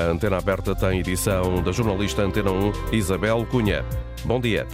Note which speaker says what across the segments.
Speaker 1: A Antena Aberta tem edição da jornalista Antena 1, Isabel Cunha. Bom dia.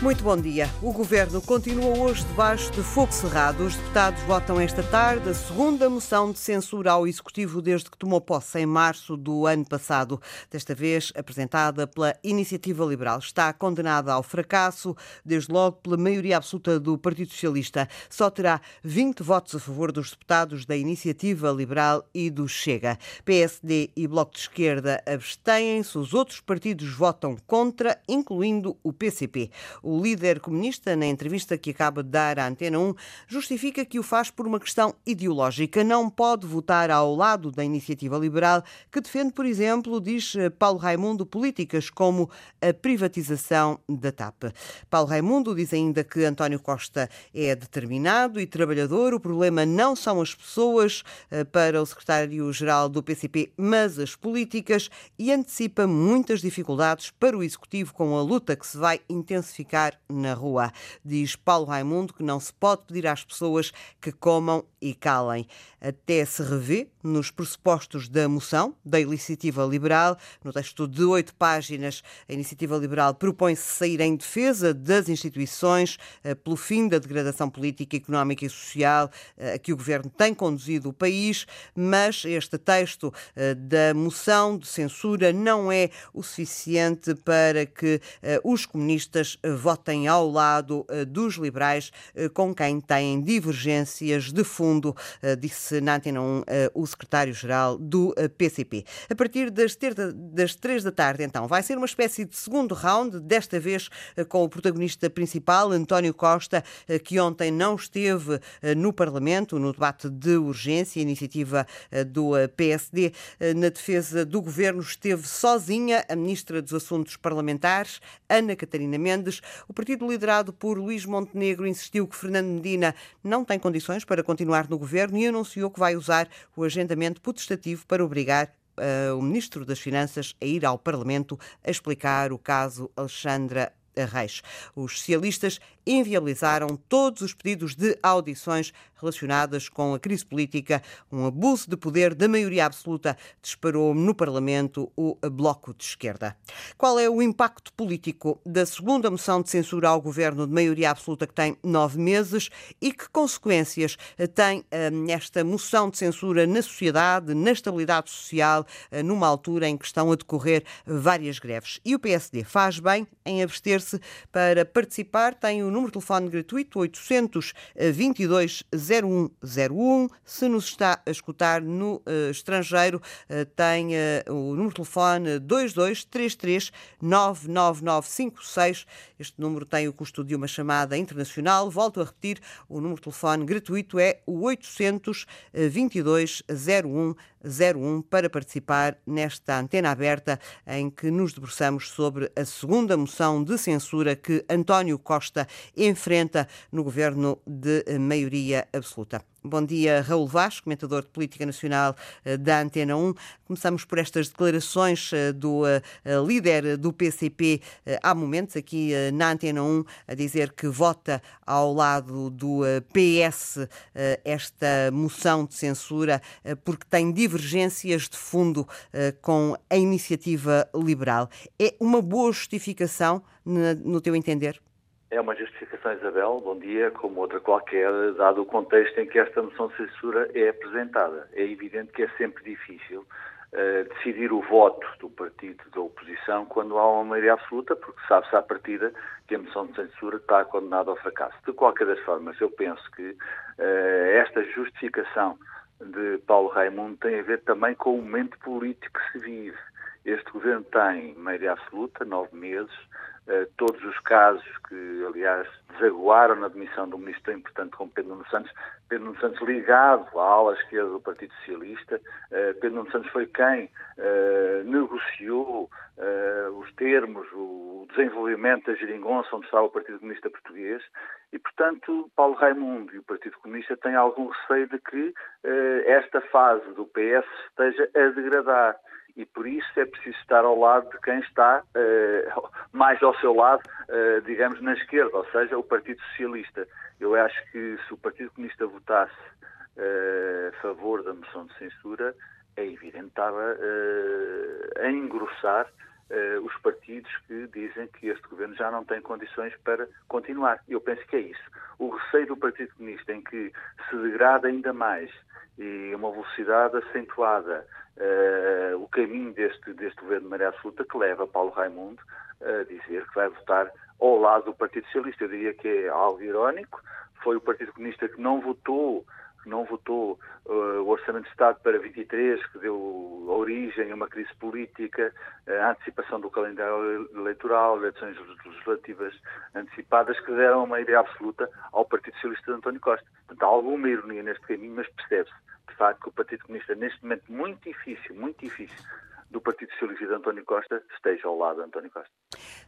Speaker 2: Muito bom dia. O governo continua hoje debaixo de fogo cerrado. Os deputados votam esta tarde a segunda moção de censura ao executivo desde que tomou posse em março do ano passado. Desta vez apresentada pela Iniciativa Liberal. Está condenada ao fracasso, desde logo pela maioria absoluta do Partido Socialista. Só terá 20 votos a favor dos deputados da Iniciativa Liberal e do Chega. PSD e Bloco de Esquerda abstêm-se. Os outros partidos votam contra, incluindo o PCP. O líder comunista, na entrevista que acaba de dar à Antena 1, justifica que o faz por uma questão ideológica. Não pode votar ao lado da iniciativa liberal, que defende, por exemplo, diz Paulo Raimundo, políticas como a privatização da TAP. Paulo Raimundo diz ainda que António Costa é determinado e trabalhador. O problema não são as pessoas eh, para o secretário-geral do PCP, mas as políticas e antecipa muitas dificuldades para o executivo com a luta que se vai intensificar na rua. Diz Paulo Raimundo que não se pode pedir às pessoas que comam e calem. Até se revê nos pressupostos da moção da Iniciativa Liberal. No texto de oito páginas, a Iniciativa Liberal propõe-se sair em defesa das instituições eh, pelo fim da degradação política, económica e social eh, a que o governo tem conduzido o país, mas este texto eh, da moção de censura não é o suficiente para que os comunistas votem ao lado dos liberais com quem têm divergências de fundo, disse na Antena 1 o secretário-geral do PCP. A partir das, das três da tarde, então, vai ser uma espécie de segundo round, desta vez com o protagonista principal, António Costa, que ontem não esteve no Parlamento, no debate de urgência, iniciativa do PSD, na defesa do governo, esteve sozinha a ministra dos Assuntos Parlamentares, Ana Catarina Mendes. O partido liderado por Luís Montenegro insistiu que Fernando Medina não tem condições para continuar no governo e anunciou que vai usar o agendamento potestativo para obrigar uh, o Ministro das Finanças a ir ao Parlamento a explicar o caso Alexandra Reis. Os socialistas inviabilizaram todos os pedidos de audições relacionadas com a crise política. Um abuso de poder da maioria absoluta disparou no Parlamento o Bloco de Esquerda. Qual é o impacto político da segunda moção de censura ao governo de maioria absoluta que tem nove meses e que consequências tem hum, esta moção de censura na sociedade, na estabilidade social, hum, numa altura em que estão a decorrer várias greves? E o PSD faz bem em abster-se para participar. Tem o número de telefone gratuito 822 0101. Se nos está a escutar no uh, estrangeiro, uh, tem uh, o número de telefone 2233 99956. Este número tem o custo de uma chamada internacional. Volto a repetir, o número de telefone gratuito é o 822 0101 para participar nesta antena aberta em que nos debruçamos sobre a segunda moção de censura que António Costa enfrenta no governo de maioria absoluta. Bom dia, Raul Vaz, comentador de Política Nacional eh, da Antena 1. Começamos por estas declarações eh, do eh, líder do PCP há momentos aqui na Antena 1 a dizer que vota ao lado do PS esta moção de censura porque tem divergências de fundo com a iniciativa liberal. É uma boa justificação, no teu entender?
Speaker 3: É uma justificação, Isabel, bom dia, como outra qualquer, dado o contexto em que esta moção de censura é apresentada. É evidente que é sempre difícil uh, decidir o voto do partido da oposição quando há uma maioria absoluta, porque sabe-se à partida que a moção de censura está condenada ao fracasso. De qualquer das formas, eu penso que uh, esta justificação de Paulo Raimundo tem a ver também com o momento político que se vive. Este governo tem maioria absoluta, nove meses, todos os casos que, aliás, desaguaram na demissão do ministro tão importante como Pedro Nuno Santos, Pedro Nuno Santos ligado à ala esquerda do Partido Socialista, uh, Pedro Nuno Santos foi quem uh, negociou os termos, o desenvolvimento da geringonça onde estava o Partido Comunista Português. E, portanto, Paulo Raimundo e o Partido Comunista têm algum receio de que esta fase do PS esteja a degradar e por isso é preciso estar ao lado de quem está uh, mais ao seu lado, uh, digamos, na esquerda, ou seja, o Partido Socialista. Eu acho que se o Partido Comunista votasse uh, a favor da moção de censura, é evidente estava a engrossar os partidos que dizem que este governo já não tem condições para continuar. Eu penso que é isso. O receio do Partido Comunista em que se degrada ainda mais e uma velocidade acentuada uh, o caminho deste, deste governo de Maria Absoluta que leva Paulo Raimundo a dizer que vai votar ao lado do Partido Socialista. Eu diria que é algo irónico. Foi o Partido Comunista que não votou que não votou uh, o Orçamento de Estado para 23, que deu origem a uma crise política, a antecipação do calendário eleitoral, eleições legislativas antecipadas, que deram uma maioria absoluta ao Partido Socialista de António Costa. Portanto, há alguma ironia neste caminho, mas percebe-se, de facto, que o Partido Comunista, neste momento muito difícil, muito difícil, do Partido Socialista de António Costa esteja ao lado de António Costa.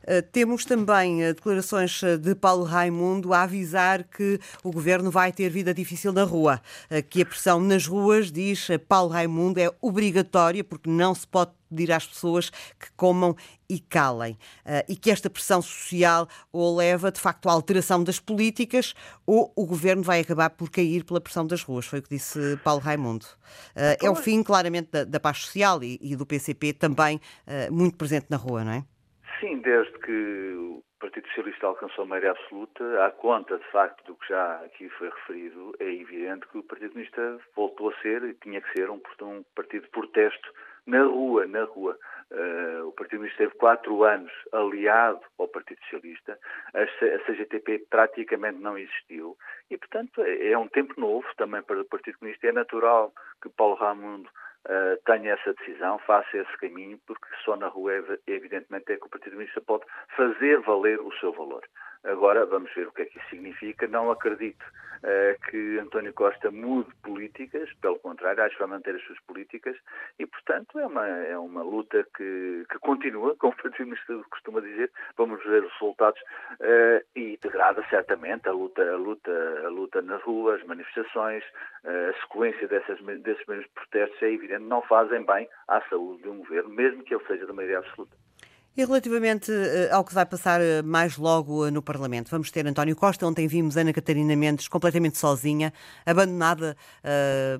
Speaker 2: Uh, temos também uh, declarações uh, de Paulo Raimundo a avisar que o governo vai ter vida difícil na rua, que a pressão nas ruas, diz Paulo Raimundo, é obrigatória porque não se pode pedir às pessoas que comam e calem. Uh, e que esta pressão social ou leva, de facto, à alteração das políticas ou o governo vai acabar por cair pela pressão das ruas. Foi o que disse Paulo Raimundo. Uh, é o fim, claramente, da, da paz social e, e, do PCP também uh, muito presente na rua, não é?
Speaker 3: Sim, desde que o Partido Socialista alcançou a maioria absoluta, à conta, de facto, do que já aqui foi referido, é evidente que o Partido Comunista voltou a ser e tinha que ser um, um partido de protesto na rua, na rua. Uh, o Partido Comunista esteve quatro anos aliado ao Partido Socialista, a, a CGTP praticamente não existiu e, portanto, é, é um tempo novo também para o Partido Comunista. É natural que Paulo Ramundo uh, tenha essa decisão, faça esse caminho, porque só na rua, evidentemente, é que o Partido Comunista pode fazer valer o seu valor. Agora vamos ver o que é que isso significa. Não acredito uh, que António Costa mude políticas, pelo contrário, acho que vai manter as suas políticas e, portanto, é uma, é uma luta que, que continua, como o Partido Ministro costuma dizer. Vamos ver os resultados uh, e degrada certamente a luta, a luta, a luta nas ruas, as manifestações, uh, a sequência dessas, desses mesmos protestos é evidente, não fazem bem à saúde de um governo, mesmo que ele seja da maioria absoluta.
Speaker 2: E relativamente uh, ao que vai passar uh, mais logo uh, no Parlamento, vamos ter António Costa. Ontem vimos Ana Catarina Mendes completamente sozinha, abandonada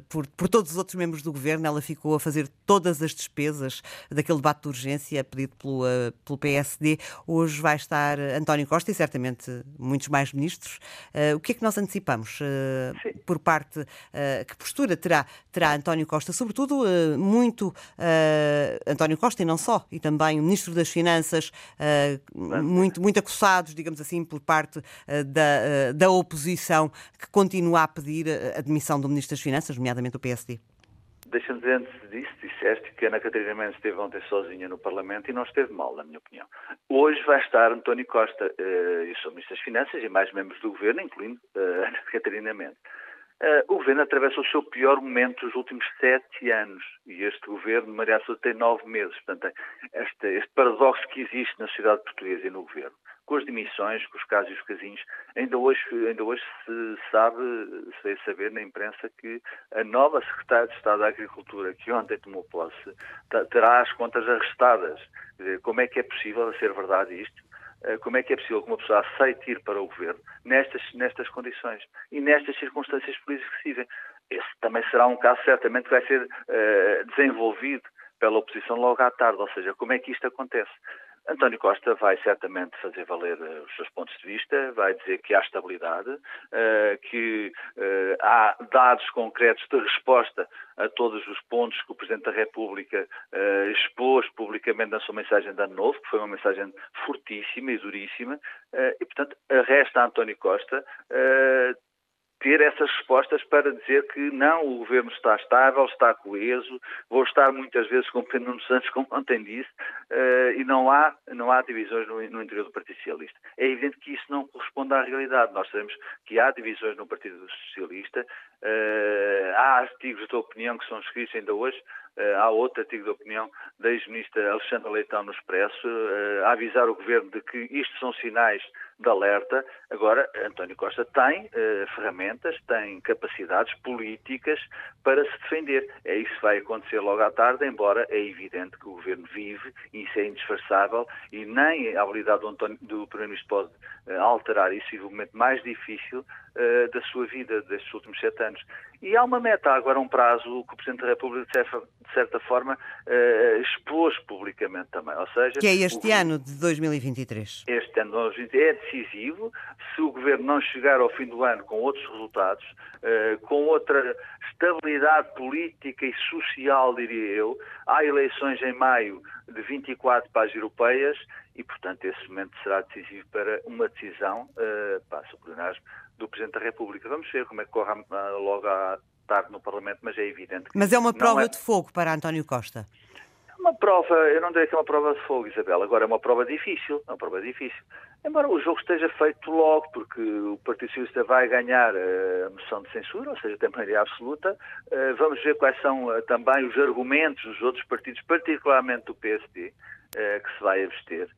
Speaker 2: por, por todos os outros membros do governo. Ela ficou a fazer todas as despesas daquele debate de urgência pedido pelo, pelo PSD. Hoje vai estar António Costa e certamente muitos mais ministros. o que é que nós antecipamos por parte? que postura terá, terá António Costa? Sobretudo, muito António Costa e não só, e também o Ministro das Finanças finanças uh, muito, muito acossados, digamos assim, por parte uh, da, uh, da oposição, que continua a pedir a admissão do Ministro das Finanças, nomeadamente do PSD.
Speaker 3: Deixa-me dizer antes disso, disseste que Ana Catarina Mendes esteve ontem sozinha no Parlamento e não esteve mal, na minha opinião. Hoje vai estar António Costa, eu sou Ministro das Finanças e mais membros do Governo, incluindo Ana Catarina Mendes. Uh, o governo atravessa o seu pior momento dos últimos sete anos e este governo, Maria Assunção, tem nove meses. Portanto, este, este, paradoxo que existe na sociedade portuguesa e no governo, com as dimissões, com os casos e os casinhos, ainda hoje, ainda hoje se sabe, se veio saber na imprensa que a nova secretária de Estado da Agricultura, que ontem tomou posse, terá as contas arrestadas. Como é que é possível ser verdade isto? Eh, como é que é possível que uma pessoa aceite ir para o governo nestas, nestas condições e nestas circunstâncias políticas que se vivem. Esse também será um caso, certamente, que vai ser uh, desenvolvido pela oposição logo à tarde, ou seja, como é que isto acontece. António Costa vai certamente fazer valer uh, os seus pontos de vista, vai dizer que há estabilidade, uh, que uh, há dados concretos de resposta a todos os pontos que o Presidente da República expôs publicamente na sua mensagem de Ano Novo, que foi uma mensagem fortíssima e duríssima, e, portanto, resta a António Costa ter essas respostas para dizer que não, o governo está estável, está coeso, vou estar muitas vezes com Pedro Nuno Santos, como ontem disse, uh, e não há, não há divisões no, no, interior do Partido Socialista. É evidente que isso não corresponde à realidade. Nós sabemos que há divisões no Partido Socialista, uh, há artigos de opinião que são escritos ainda hoje, há outro artigo de opinião da ex-ministra Alexandra Leitão no Expresso, a avisar o governo de que isto são sinais de alerta. Agora, António Costa tem uh, ferramentas, tem capacidades políticas para se defender. É isso que vai acontecer logo à tarde, embora é evidente que o governo vive, e isso é indisfarçável, e nem a habilidade do, do Primeiro-Ministro pode alterar isso, e o momento mais difícil uh, da sua vida destes últimos sete anos. E há uma meta, agora um prazo que o Presidente da República, de certa, de certa forma, uh, expôs publicamente também. Ou seja,
Speaker 2: que é este o, ano de 2023.
Speaker 3: Este ano de 2023 é decisivo. Se o Governo não chegar ao fim do ano com outros resultados, uh, com outra estabilidade política e social, diria eu, há eleições em maio de 24 para as europeias e, portanto, esse momento será decisivo para uma decisão, uh, plenário, do Presidente da República. Vamos ver como é que corre logo à tarde no Parlamento, mas é evidente que.
Speaker 2: Mas é uma prova é... de fogo para António Costa.
Speaker 3: Uma prova, eu não diria que é uma prova de fogo, Isabel, agora é uma prova difícil, é uma prova difícil. Embora o jogo esteja feito logo, porque o Partido Socialista vai ganhar eh, a moção de censura, ou seja, tem maioria absoluta, eh, vamos ver quais são eh, também os argumentos dos outros partidos, particularmente do PSD, que se vai abster.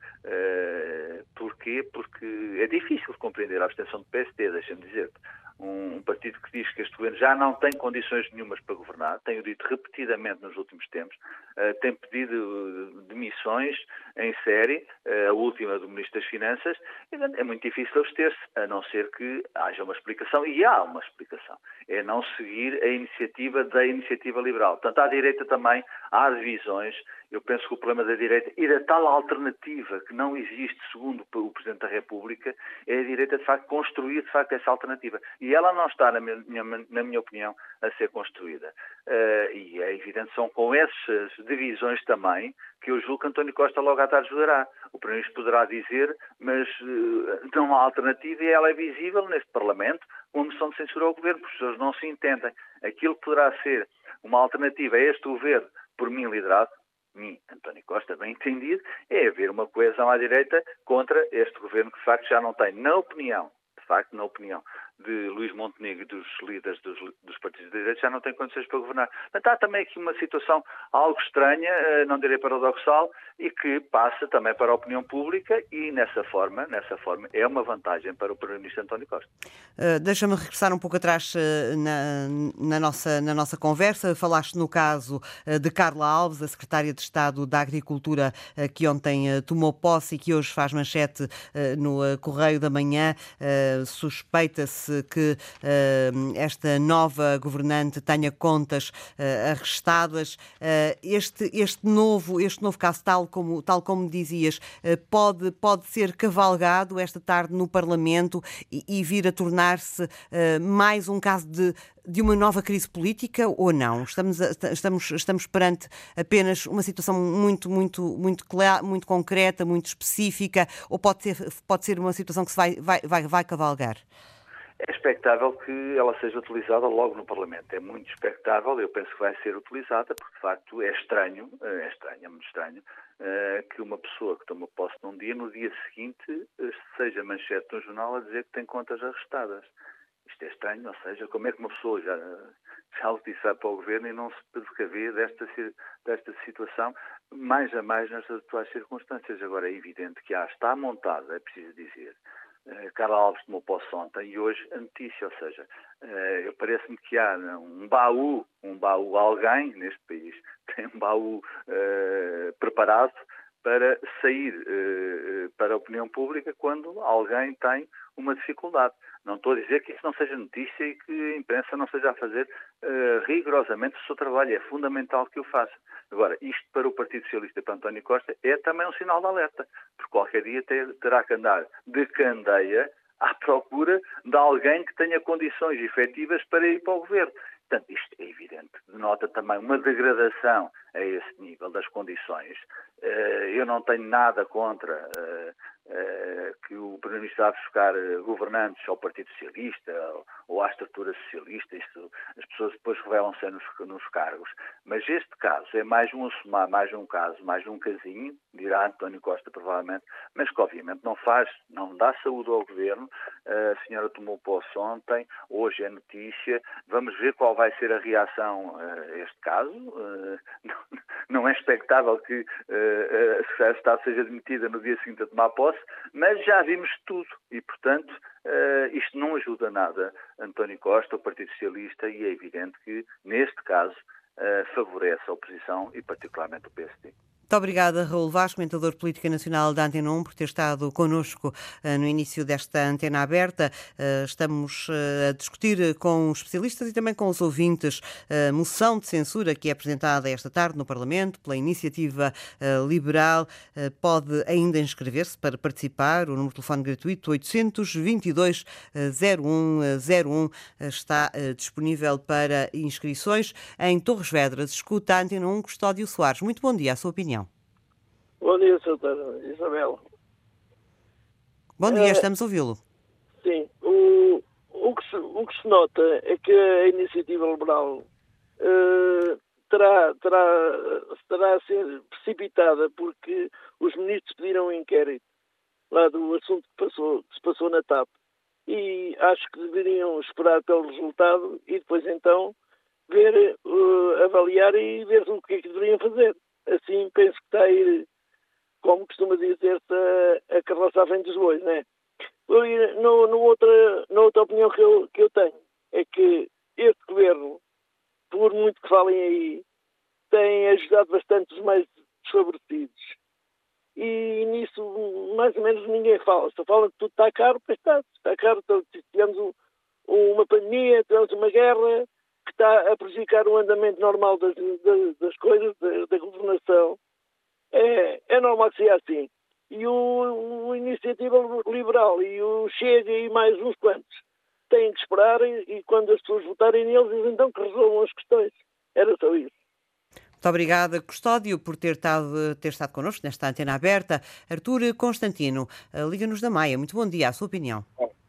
Speaker 3: Porquê? Porque é difícil de compreender a abstenção do PSD, deixa-me dizer-te um, partido que diz que este governo já não tem condições nenhumas para governar, tenho dito repetidamente nos últimos tempos, uh, tem pedido demissões em série, a última do Ministro das Finanças, é muito difícil abster-se, a não ser que haja uma explicação, e há uma explicação, é não seguir a iniciativa da iniciativa liberal. Portanto, à direita também há divisões, eu penso que o problema da direita e da tal alternativa que não existe, segundo o Presidente da República, é a direita, de facto, construir, de facto, essa alternativa. E ela não está, na minha, na minha opinião, a ser construída. Uh, e é evidente, são com essas divisões também que eu julgo que António Costa logo à tarde jogará. O Primeiro-Ministro poderá dizer, mas uh, não há alternativa e ela é visível neste Parlamento, uma moção de censura ao Governo, porque as pessoas não se entendem. Aquilo que poderá ser uma alternativa a este Governo, por mim liderado, mim, António Costa, bem entendido, é haver uma coesão à direita contra este governo que, de facto, já não tem, na opinião, de facto, na opinião de Luís Montenegro e dos líderes dos, dos partidos de direita já não tem condições para governar. Mas há também aqui uma situação algo estranha, eh, não direi paradoxal, e que passa também para a opinião pública e nessa forma, nessa forma é uma vantagem para o Primeiro-Ministro António Costa.
Speaker 2: Uh, Deixa-me regressar um pouco atrás uh, na, na, nossa, na nossa conversa. Falaste no caso de Carla Alves, a Secretária de Estado da Agricultura, que ontem tomou posse e que hoje faz manchete no Correio da Manhã. Suspeita-se que esta nova governante tenha contas arrestadas. este, este, novo, este novo caso, tal como, tal como dizias, pode, pode ser cavalgado esta tarde no Parlamento e, e vir a tornar-se uh, mais um caso de, de uma nova crise política ou não? Estamos, estamos, estamos perante apenas uma situação muito, muito, muito, muito concreta, muito específica, ou pode ser, pode ser uma situação que se vai, vai, vai, vai cavalgar?
Speaker 3: É expectável que ela seja utilizada logo no Parlamento. É muito expectável, eu penso que vai ser utilizada, porque de facto é estranho, é estranho, é muito estranho, eh, que uma pessoa que toma posse num dia, no dia seguinte, eh, seja manchete no jornal a dizer que tem contas arrestadas. Isto é estranho, ou seja, como é que uma pessoa já, já disse para o governo e não se precaver desta, desta situação, mais a mais nestas atuais circunstâncias. Agora é evidente que há, está montada, é preciso dizer, eh, Carla Alves tomou posse ontem e hoje a notícia, ou seja, uh, parece-me que há um baú, um baú, alguém neste país tem um baú uh, preparado para sair uh, para a opinião pública quando alguém tem uma dificuldade. Não estou a dizer que isso não seja notícia e que a imprensa não esteja a fazer uh, rigorosamente o seu trabalho. É fundamental que o faça. Agora, isto para o Partido Socialista e para António Costa é também um sinal de alerta, porque qualquer dia ter, terá que andar de candeia à procura de alguém que tenha condições efetivas para ir para o governo. Portanto, isto é evidente, denota também uma degradação a esse nível das condições. Eh, eu não tenho nada contra eh, que o Primeiro-Ministro vá buscar governantes ao Partido Socialista ou à estrutura socialista, isto, as pessoas depois revelam-se nos, nos, cargos. Mas este caso é mais um assumar, mais um caso, mais um casinho, dirá António Costa provavelmente, mas que obviamente não faz, não dá saúde ao Governo. A senhora tomou posse ontem, hoje é notícia, vamos ver qual vai ser a reação a este caso. Não é expectável que a Secretária de Estado seja demitida no dia seguinte a tomar posse, mas já vimos tudo e, portanto, Uh, isto não ajuda nada António Costa, o Partido Socialista, e é evidente que, neste caso, uh, favorece a oposição e, particularmente, o PSD.
Speaker 2: Muito obrigada, Raul Vaz, comentador política nacional da Antena 1, por ter estado connosco uh, no início desta antena aberta. Uh, estamos uh, a discutir com especialistas e também com os ouvintes a moção de censura que é apresentada esta tarde no Parlamento pela Iniciativa Liberal. Pode ainda inscrever-se para participar. O número de telefone gratuito 822 0101 está disponível para inscrições. Em Torres Vedras, escuta a Antena 1, Custódio Soares. Muito bom dia, a sua opinião.
Speaker 4: Bom dia, Sra. Isabel.
Speaker 2: Bom dia, é, estamos a ouvi-lo.
Speaker 4: Sim. O, o, que se, o que se nota é que a iniciativa liberal uh, terá, terá, terá a ser precipitada porque os ministros pediram um inquérito lá do assunto que, passou, que se passou na TAP. E acho que deveriam esperar pelo resultado e depois então ver, uh, avaliar e ver o que é que deveriam fazer. Assim penso que está a ir como costuma dizer-se, a, a carroça frente dos bois, né? No, no outra, na outra opinião que eu, que eu tenho é que este governo, por muito que falem aí, tem ajudado bastante os mais desfavorecidos. E nisso, mais ou menos, ninguém fala. Só fala que tudo está caro, pois está. Está caro. Então, tivemos um, uma pandemia, tivemos uma guerra que está a prejudicar o andamento normal das, das, das coisas, da, da governação é, é normal que seja assim. E o, o Iniciativa Liberal e o Chega e mais uns quantos têm que esperar e, e quando as pessoas votarem neles, então que resolvam as questões. Era só isso.
Speaker 2: Muito obrigada, Custódio, por ter estado, ter estado connosco nesta antena aberta. Artur Constantino, eh, Liga-nos da Maia. Muito bom dia, a sua opinião.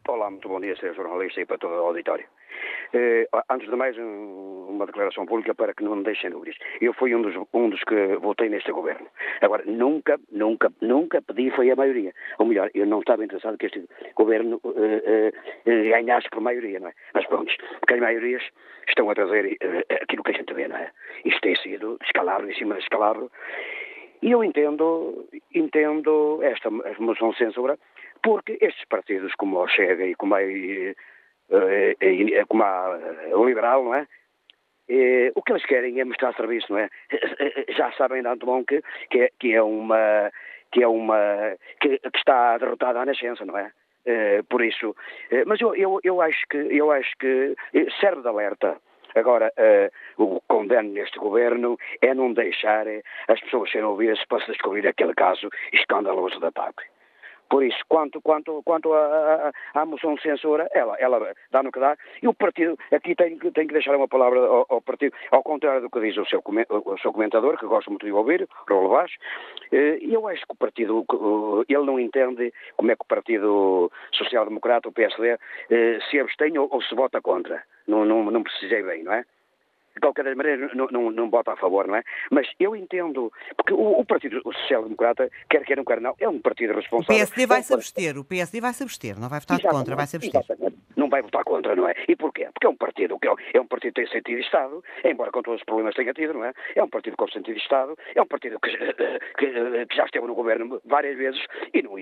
Speaker 5: Olá, muito bom dia, Sr. Jornalista e para todo o auditório. Eh, antes de mais, uma declaração pública para que não me deixem dúvidas. Eu fui um dos, um dos que votei neste governo. Agora, nunca, nunca, nunca pedi foi a maioria. Ou melhor, eu não estava interessado que este governo eh, eh, ganhasse por maioria, não é? Mas pronto, porque as maiorias estão a trazer aquilo que a gente vê, não é? Isto tem sido escalado em cima de escalado. E eu entendo, entendo esta moção de censura, porque estes partidos como o Chega e como a eh, eh, eh, como a, o liberal, não é? o que eles querem é mostrar serviço, não é? Já sabem de antemão que, que, é, que é uma que é uma que, que está derrotada à nascença, não é? por isso, mas eu, eu, eu acho que eu acho que serve de alerta. Agora, o que condeno neste governo é não deixar as pessoas serem ouvidas para se descobrir aquele caso escandaloso de ataque. Por isso, quanto, quanto, quanto à moção de censura, ela, ela dá no que dá. E o partido, aqui tem, tem que deixar uma palavra ao, ao, partido, ao contrário do que diz o seu, o seu comentador, que gosto muito de ouvir, Raul Vaz, eh, eu acho que o partido, ele não entende como é que o Partido Social Democrata, o PSD, eh, se abstém ou, ou se vota contra. Não, não, não precisei bem, não é? De qualquer maneira não, não, não vota a favor, não é? Mas eu entendo, porque o, o Partido Social Democrata, quer queira ou quer não, é um partido responsável.
Speaker 2: O PSD vai se abster, o PSD vai se abster, não vai votar contra, vai se abster.
Speaker 5: Exatamente. Não vai votar contra, não é? E porquê? Porque é um partido que é, é um partido que tem sentido de Estado, embora com todos os problemas tenha tido, não é? É um partido com sentido de Estado, é um partido que, que, que já esteve no governo várias vezes e no,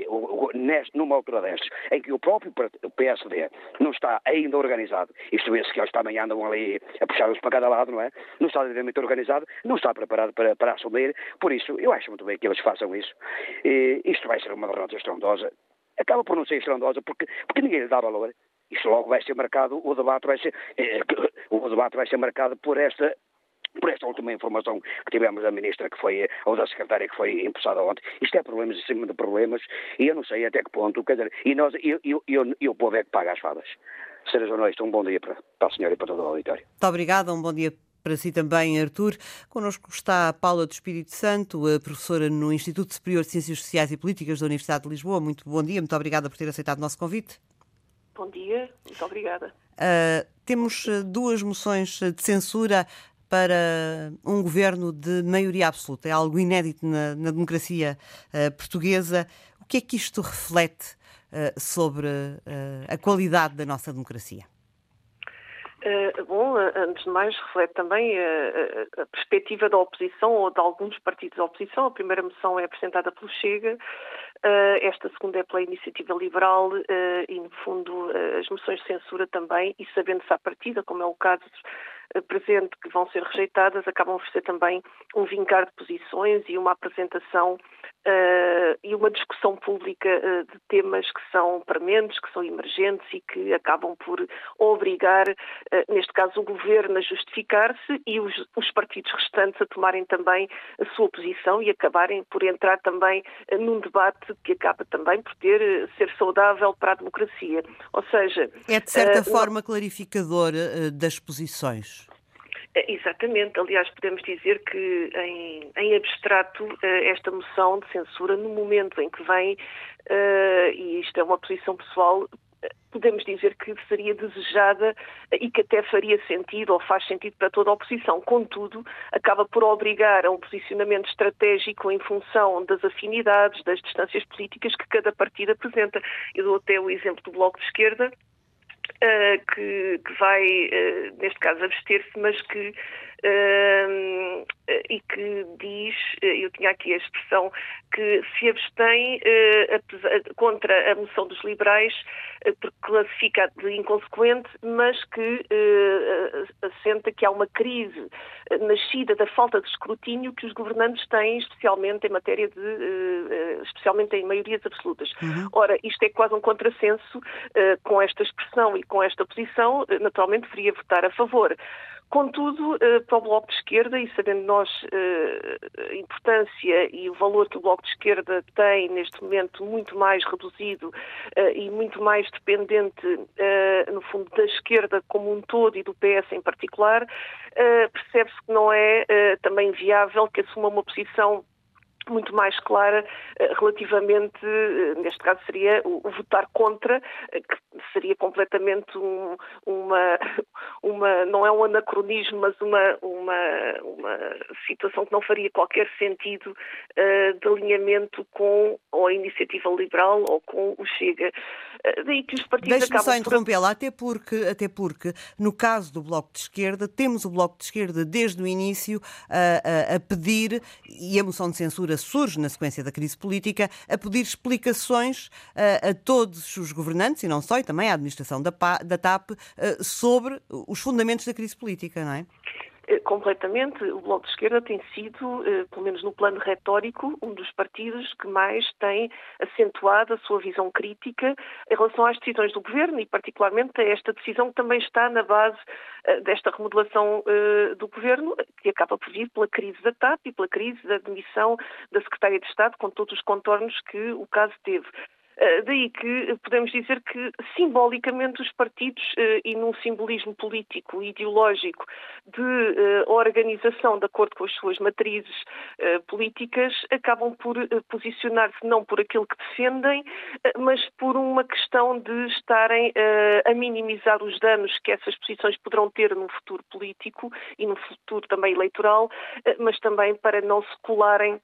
Speaker 5: neste, numa altura destas, em que o próprio PSD não está ainda organizado, isto vê-se que eles também andam ali a puxar-os para cada lado, não é? Não está devidamente organizado, não está preparado para, para assumir, por isso eu acho muito bem que eles façam isso. E isto vai ser uma derrota estrondosa. Acaba por não ser estrondosa porque, porque ninguém lhe dá valor. Isto logo vai ser marcado, o debate vai ser, eh, o debate vai ser marcado por esta por esta última informação que tivemos da ministra que foi, ou da secretária que foi impulsada ontem. Isto é problemas em cima de problemas e eu não sei até que ponto, quer dizer, e, nós, e, e, e, e o povo é que paga as fadas. Sra. Jornalista, um bom dia para, para a senhora e para todo o auditório.
Speaker 2: Muito obrigada, um bom dia para si também, Artur. Connosco está a Paula do Espírito Santo, professora no Instituto Superior de Ciências Sociais e Políticas da Universidade de Lisboa. Muito bom dia, muito obrigada por ter aceitado o nosso convite.
Speaker 6: Bom dia, muito obrigada.
Speaker 2: Uh, temos ah, duas moções de censura para um governo de maioria absoluta. É algo inédito na, na democracia uh, portuguesa. O que é que isto reflete uh, sobre a qualidade da nossa democracia?
Speaker 6: Uh, bom, antes de mais, reflete também a, perspectiva da oposição ou de alguns partidos da oposição. A primeira moção é apresentada pelo Chega esta segunda é pela iniciativa liberal e, no fundo, as moções de censura também, e sabendo-se à partida, como é o caso presente que vão ser rejeitadas, acabam por ser também um vincar de posições e uma apresentação uh, e uma discussão pública uh, de temas que são prementes, que são emergentes e que acabam por obrigar, uh, neste caso, o governo a justificar-se e os, os, partidos restantes a tomarem também a sua posição e acabarem por entrar também num debate que acaba também por ter ser saudável para a democracia.
Speaker 2: Ou seja, é de certa forma clarificador das posições.
Speaker 6: É, exatamente. Aliás, podemos dizer que, em, em, abstrato, eh, esta moção de censura, no momento em que vem, uh, e isto é uma posição pessoal, podemos dizer que seria desejada e que até faria sentido ou faz sentido para toda a oposição. Contudo, acaba por obrigar a um posicionamento estratégico em função das afinidades, das distâncias políticas que cada partido apresenta. Eu dou até o exemplo do Bloco de Esquerda, uh, que, que, vai, uh, neste caso, abster-se, mas que uh, e que diz, eu tinha aqui a expressão, que se abstém contra a moção dos liberais porque classifica de inconsequente, mas que assenta que há uma crise nascida da falta de escrutínio que os governantes têm, especialmente em matéria de, especialmente em maiorias absolutas. Uhum. Ora, isto é quase um contrassenso com esta expressão e com esta posição, eh, naturalmente deveria votar a favor. Contudo, eh, para o Bloco de Esquerda, e sabendo nós eh, a importância e o valor que o Bloco de Esquerda tem neste momento muito mais reduzido e muito mais dependente, no fundo, da esquerda como um todo e do PS em particular, percebe-se que não é também viável que assuma uma posição muito mais clara uh, relativamente, uh, neste caso seria o, votar contra, uh, que seria completamente um, uma, uma, não é um anacronismo, mas uma, uma, uma situação que não faria qualquer sentido de alinhamento com ou a iniciativa liberal ou com o Chega.
Speaker 2: Daí que os partidos Deixe-me só interrompê-la, por... até porque, até porque, no caso do Bloco de Esquerda, temos o Bloco de Esquerda desde o início a, a, a pedir, e a moção de censura surge na sequência da crise política, a pedir explicações a, a todos os governantes, e não só, e também à administração da, da TAP, sobre os fundamentos da crise política, não é?
Speaker 6: Eh, completamente. O Bloco de Esquerda tem sido, eh, pelo menos no plano retórico, um dos partidos que mais tem acentuado a sua visão crítica em relação às decisões do governo e, particularmente, a esta decisão que também está na base eh, desta remodelação do governo, que acaba por vir pela crise da TAP e pela crise da demissão da Secretária de Estado, com todos os contornos que o caso teve. Eh, daí que podemos dizer que, simbolicamente, os partidos, eh, e num simbolismo político e ideológico de eh, organização de acordo com as suas matrizes políticas, acabam por posicionar-se não por aquilo que defendem, mas por uma questão de estarem a minimizar os danos que essas posições poderão ter no futuro político e no futuro também eleitoral, mas também para não se colarem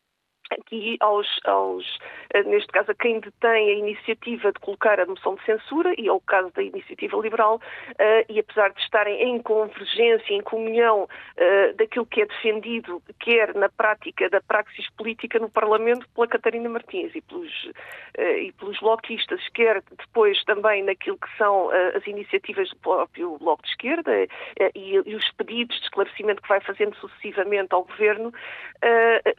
Speaker 6: aqui aos, aos, eh, neste caso, a quem detém a iniciativa de colocar a moção de censura, e ao caso da iniciativa liberal, uh, e apesar de estarem em convergência, em comunhão uh, daquilo que é defendido, quer na prática da praxis política no Parlamento, pela Catarina Martins e pelos, e pelos bloquistas, quer depois também naquilo que são as iniciativas do próprio Bloco de Esquerda e, os pedidos de esclarecimento que vai fazendo sucessivamente ao Governo,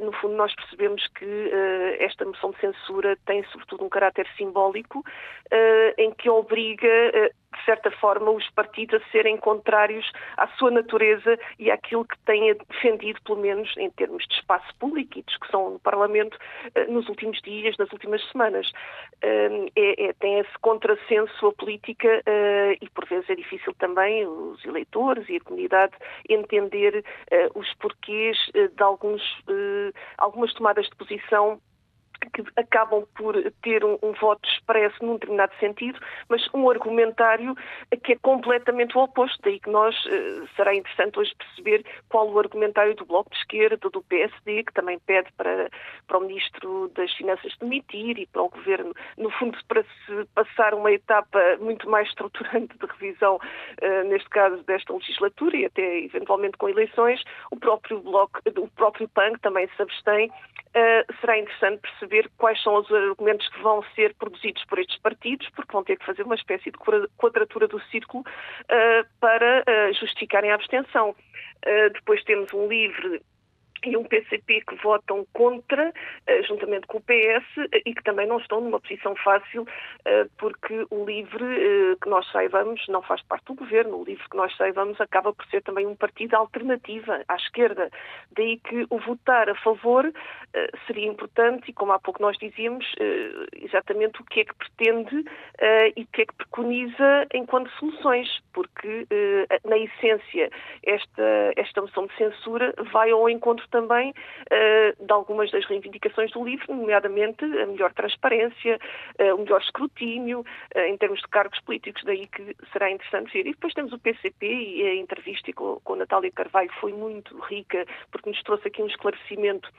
Speaker 6: no fundo nós percebemos que uh, esta moção de censura tem, sobretudo, um caráter simbólico, uh, em que obriga uh, de certa forma, os partidos a serem contrários à sua natureza e àquilo que têm defendido, pelo menos em termos de espaço público e discussão no Parlamento, nos últimos dias, nas últimas semanas. É, é, tem esse contrassenso a política e, por vezes, é difícil também os eleitores e a comunidade entender os porquês de alguns, algumas tomadas de posição que acabam por ter um, um, voto expresso num determinado sentido, mas um argumentário que é completamente o oposto. Daí que nós uh, será interessante hoje perceber qual o argumentário do Bloco de Esquerda, do PSD, que também pede para, para o Ministro das Finanças demitir e para o Governo, no fundo, para se passar uma etapa muito mais estruturante de revisão, uh, neste caso, desta legislatura e até eventualmente com eleições. O próprio Bloco, o próprio PAN também se abstém uh, será interessante perceber quais são os argumentos que vão ser produzidos por estes partidos, porque vão ter que fazer uma espécie de quadratura do círculo uh, para uh, justificarem a abstenção. depois temos um livre e um PCP que votam contra, eh, juntamente com o PS, eh, e que também não estão numa posição fácil, eh, porque o LIVRE, que nós saibamos, não faz parte do governo. O LIVRE que nós saibamos acaba por ser também um partido alternativa à esquerda. Daí que o votar a favor seria importante, e como há pouco nós dizíamos, exatamente o que é que pretende e o que é que preconiza enquanto soluções, porque, na essência, esta, esta moção de censura vai ao encontro também uh, de algumas das reivindicações do livro, nomeadamente a melhor transparência, uh, o melhor escrutínio uh, em termos de cargos políticos, daí que será interessante ver. E depois temos o PCP e a entrevista com, com a Natália Carvalho foi muito rica, porque nos trouxe aqui um esclarecimento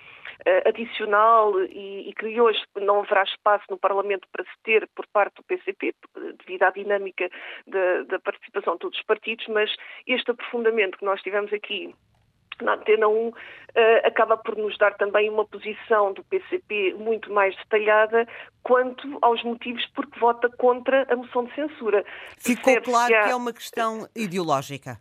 Speaker 6: adicional e, e que hoje não haverá espaço no Parlamento para se ter por parte do PCP, devido à dinâmica da, da participação de todos os partidos, mas este aprofundamento que nós tivemos aqui na Antena 1 uh, eh, acaba por nos dar também uma posição do PCP muito mais detalhada quanto aos motivos por que vota contra a moção de censura.
Speaker 2: Ficou claro que, há... que é uma questão ideológica.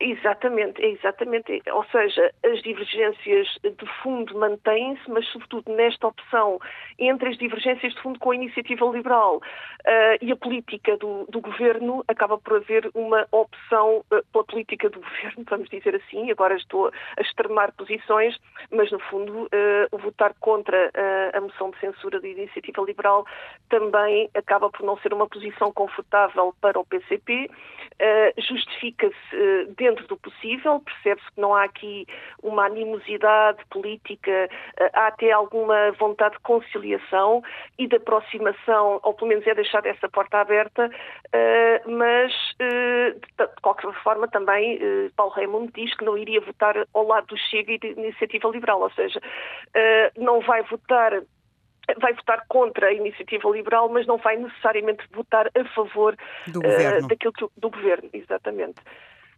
Speaker 6: Exatamente, exatamente. Ou seja, as divergências de fundo mantêm-se, mas sobretudo nesta opção entre as divergências de fundo com a iniciativa liberal uh, e a política do, do, governo, acaba por haver uma opção uh, pela política do governo, vamos dizer assim. Agora estou a extremar posições, mas no fundo uh, votar contra a moção de censura da iniciativa liberal também acaba por não ser uma posição confortável para o PCP. Justifica-se dentro do possível, percebe-se que não há aqui uma animosidade política, eh, há até alguma vontade de conciliação e de aproximação, ou pelo menos é deixar essa porta aberta, eh, mas eh, de qualquer forma também Paulo Raimundo diz que não iria votar ao lado do Chega e da Iniciativa Liberal, ou seja, não vai votar vai votar contra a iniciativa liberal, mas não vai necessariamente votar a favor
Speaker 2: do governo.
Speaker 6: Uh, daquilo que, do governo, exatamente.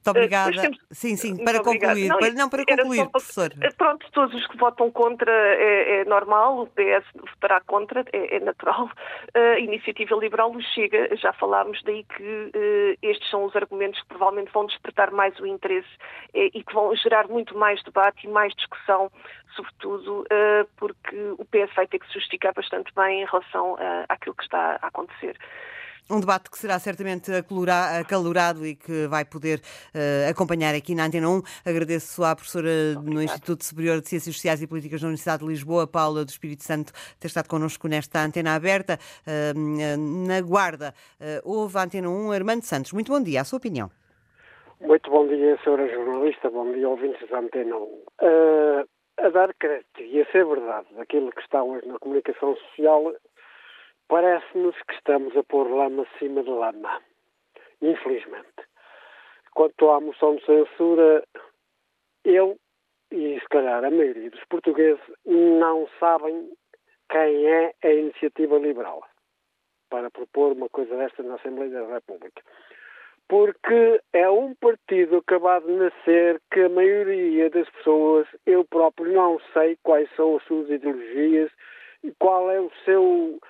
Speaker 2: Muito obrigada. Temos... Sim, sim, para concluir. Não, para, não, para concluir, para... professor.
Speaker 6: Pronto, todos os que votam contra é, é normal, o PS votará contra, é, é, natural. A iniciativa liberal o chega, já falámos, daí que uh, estes são os argumentos que provavelmente vão despertar mais o interesse e que vão gerar muito mais debate e mais discussão, sobretudo porque o PS vai ter que se justificar bastante bem em relação uh, àquilo que está a acontecer.
Speaker 2: Um debate que será certamente acalorado e que vai poder uh, acompanhar aqui na Antena 1. Agradeço à professora Obrigado. no Instituto Superior de Ciências Sociais e Políticas da Universidade de Lisboa, Paula do Espírito Santo, ter estado connosco nesta antena aberta. Uh, na Guarda, uh, houve a Antena 1 Armando Santos. Muito bom dia, a sua opinião.
Speaker 7: Muito bom dia, senhora jornalista, bom dia, ouvintes da Antena 1. Uh, a dar crédito e a ser verdade aquilo que está hoje na comunicação social, Parece-nos que estamos a pôr lama acima de lama, infelizmente. Quanto à moção de censura, eu e se calhar a maioria dos portugueses não sabem quem é a iniciativa liberal para propor uma coisa desta na Assembleia da República. Porque é um partido acabado de nascer que a maioria das pessoas, eu próprio não sei quais são as suas ideologias e qual é o seu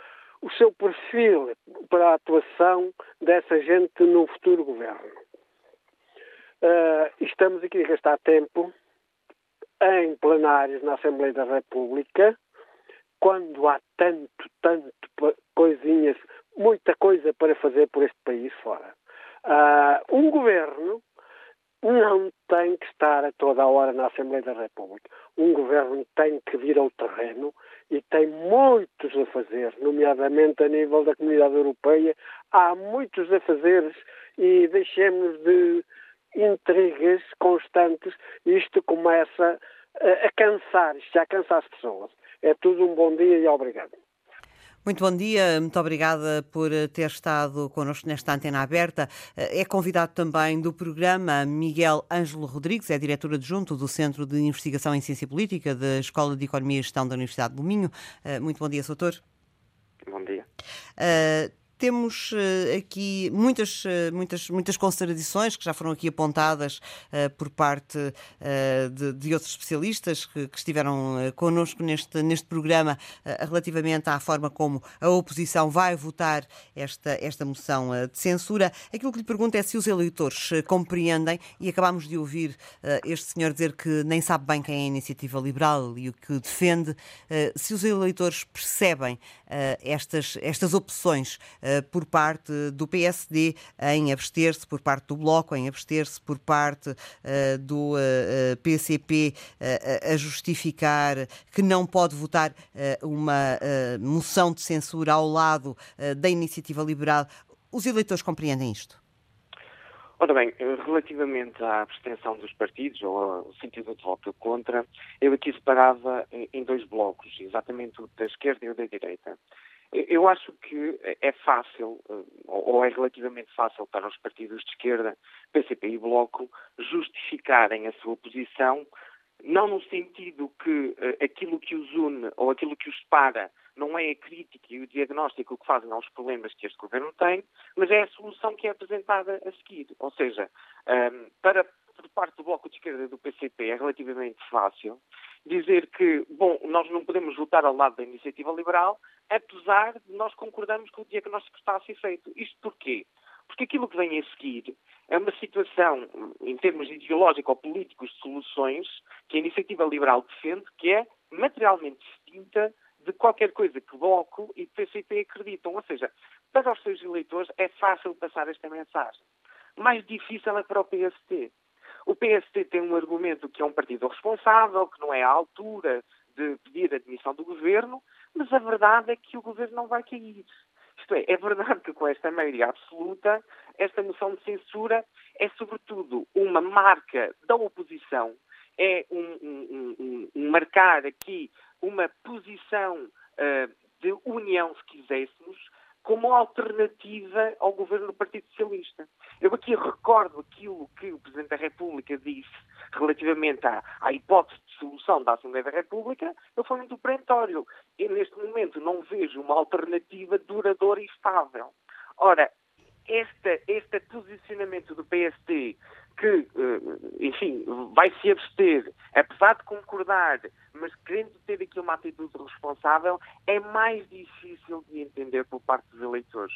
Speaker 7: o seu perfil para a atuação dessa gente no futuro governo. Uh, estamos aqui a gastar tempo em plenários na Assembleia da República, quando há tanto, tanto coisinhas, muita coisa para fazer por este país fora. Uh, um governo não tem que estar a toda a hora na Assembleia da República. Um governo tem que vir ao terreno e tem muitos a fazer, nomeadamente a nível da comunidade europeia. Há muitos a fazer e deixemos de intrigas constantes. Isto começa a, a cansar, já cansa as pessoas. É tudo um bom dia e obrigado.
Speaker 2: Muito bom dia, muito obrigada por ter estado connosco nesta antena aberta. É convidado também do programa Miguel Ângelo Rodrigues, é diretor adjunto do Centro de Investigação em Ciência Política da Escola de Economia e Gestão da Universidade do Minho. Muito bom dia, Soutor.
Speaker 8: Bom dia.
Speaker 2: Uh, temos uh, aqui muitas, uh, muitas, muitas contradições que já foram aqui apontadas uh, por parte de, de, outros especialistas que, que estiveram connosco neste, neste programa relativamente à forma como a oposição vai votar esta, esta moção de censura. Aquilo que lhe pergunto é se os eleitores compreendem, e acabámos de ouvir este senhor dizer que nem sabe bem quem é a iniciativa liberal e o que defende, se os eleitores percebem estas, estas opções eh, por parte do PSD em abster-se, por parte do Bloco em abster-se, por parte eh, do PCP eh, a justificar que não pode votar uma moção de censura ao lado da iniciativa liberal. Os eleitores compreendem isto?
Speaker 8: Ora bem, relativamente à abstenção dos partidos ou ao sentido de voto contra, eu aqui separava em dois blocos, exatamente o da esquerda e o da direita. Eu acho que é fácil, eh, ou é relativamente fácil para os partidos de esquerda, PCP e Bloco, justificarem a sua posição, não no sentido que uh, aquilo que os une ou aquilo que os separa não é a crítica e o diagnóstico que fazem aos problemas que este governo tem, mas é a solução que é apresentada a seguir. Ou seja, ehm, para por parte do Bloco de Esquerda e do PCP é relativamente fácil dizer que, bom, nós não podemos votar ao lado da iniciativa liberal, apesar de nós concordarmos com o diagnóstico que está a ser feito. Isto porquê? Porque aquilo que vem a seguir é uma situação, em termos ideológicos ou políticos, de soluções que a iniciativa liberal defende, que é materialmente distinta de qualquer coisa que Bloco e PCP acreditam. Ou seja, para os seus eleitores é fácil passar esta mensagem. Mais difícil é para o PST. O PST tem um argumento que é um partido responsável, que não é à altura de pedir a admissão do governo, mas a verdade é que o governo não vai cair. Isto é, é verdade que com esta maioria absoluta, esta moção de censura é sobretudo uma marca da oposição, é um, um, um, um marcar aqui uma posição uh, de união, se quiséssemos, como alternativa ao governo do Partido Socialista. Eu aqui recordo aquilo que o Presidente da República disse relativamente à, à hipótese de solução da Assembleia da República, ele foi muito perentório. Eu, neste momento, não vejo uma alternativa duradoura e estável. Ora, este, este posicionamento do PSD que, eh, enfim, vai se abster, apesar de concordar, mas querendo ter aqui uma atitude responsável, é mais difícil de entender por parte dos eleitores.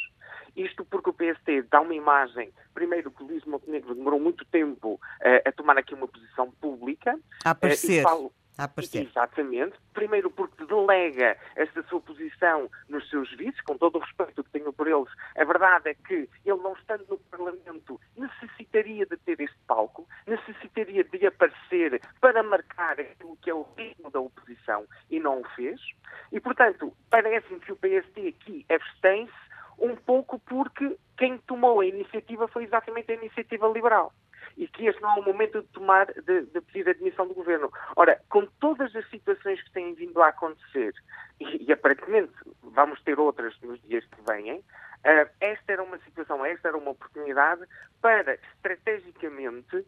Speaker 8: Isto porque o PST dá uma imagem, primeiro que o Luís Montenegro demorou muito tempo uh, a tomar aqui uma posição pública.
Speaker 2: A aparecer. Uh, a
Speaker 8: aparecer. Exatamente. Primeiro porque delega esta sua posição nos seus vices, com todo o respeito que tenho por eles. A verdade é que ele, não estando no Parlamento, necessitaria de ter este palco, necessitaria de aparecer para marcar aquilo que é o ritmo da oposição e não o fez. E, portanto, parece-me que o PSD aqui abstém-se um pouco porque quem tomou a iniciativa foi exatamente a iniciativa liberal e que este não é o momento de tomar, de, de pedir admissão do governo. Ora, com todas as situações que têm vindo a acontecer, e, e aparentemente vamos ter outras nos dias que vêm, uh, esta era uma situação, esta era uma oportunidade para, estrategicamente, uh,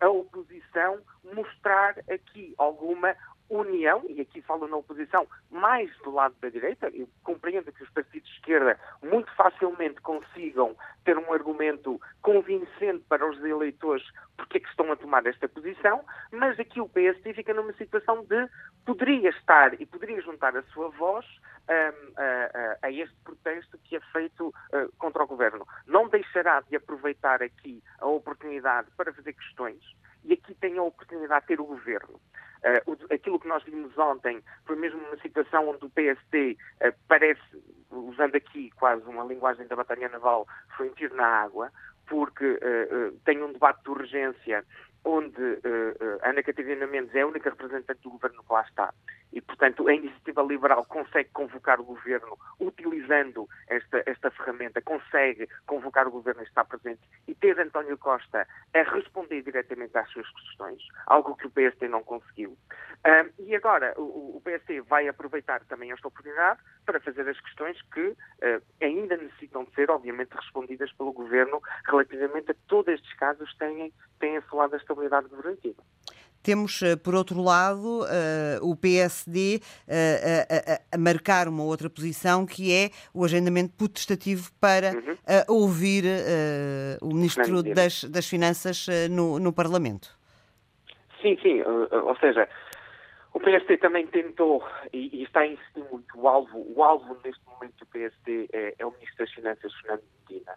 Speaker 8: a oposição mostrar aqui alguma união, e aqui falo na oposição, mais do lado da direita, eu compreendo que os partidos de esquerda muito facilmente consigam ter um argumento convincente para os eleitores porque é que estão a tomar esta posição, mas aqui o PSD fica numa situação de poderia estar e poderia juntar a sua voz um, a, a, este protesto que é feito uh, contra o governo. Não deixará de aproveitar aqui a oportunidade para fazer questões e aqui tem a oportunidade de ter o governo. Uh, aquilo que nós vimos ontem foi mesmo uma situação onde o PSD uh, eh, parece, usando aqui quase uma linguagem da batalha naval, foi um tiro na água, porque uh, tem um debate de urgência onde Ana Catarina Mendes é a única representante do governo que lá está. E, portanto, a iniciativa liberal consegue convocar o governo utilizando esta, esta ferramenta, consegue convocar o governo a estar presente e ter António Costa a responder diretamente às suas questões, algo que o PST não conseguiu. Uh, e agora, o, o PST vai aproveitar também esta oportunidade para fazer as questões que ainda necessitam de ser, obviamente, respondidas pelo governo relativamente a todos estes casos que têm, têm assolado a estabilidade governativa.
Speaker 2: Temos, eh, por outro lado, o PSD a, a, marcar uma outra posição que é o agendamento potestativo para uhum. ouvir o Ministro das, das Finanças no, no Parlamento.
Speaker 8: Sim, sim, ou seja, o PSD também tentou e, e está a insistir muito o alvo, o alvo neste momento do PSD é, é o Ministro das Finanças, Fernando Medina.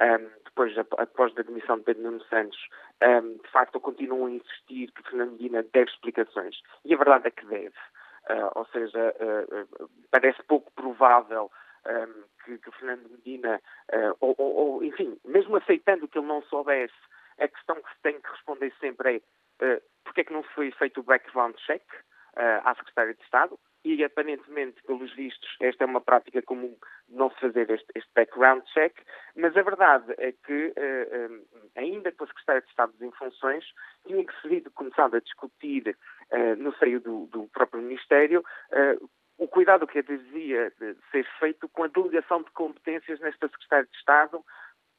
Speaker 8: Um, depois, após a demissão de Pedro Nuno Santos, um, de facto, continuam a insistir que Fernando Medina deve explicações. E a verdade é que deve. Uh, ou seja, uh, uh, parece pouco provável um, que, que, Fernando Medina, ou, ou, enfim, mesmo aceitando que ele não soubesse, a questão que se tem que responder sempre é uh, porque é que não foi feito o background check? à Secretária de Estado e, aparentemente, pelos vistos, esta é uma prática comum não se fazer este, este background check, mas a verdade é que, uh, um, ainda com a Secretária de Estado em funções, tinha que ser começado a discutir uh, no seio do, do próprio Ministério o cuidado que devia ser feito com a delegação de competências nesta Secretária de Estado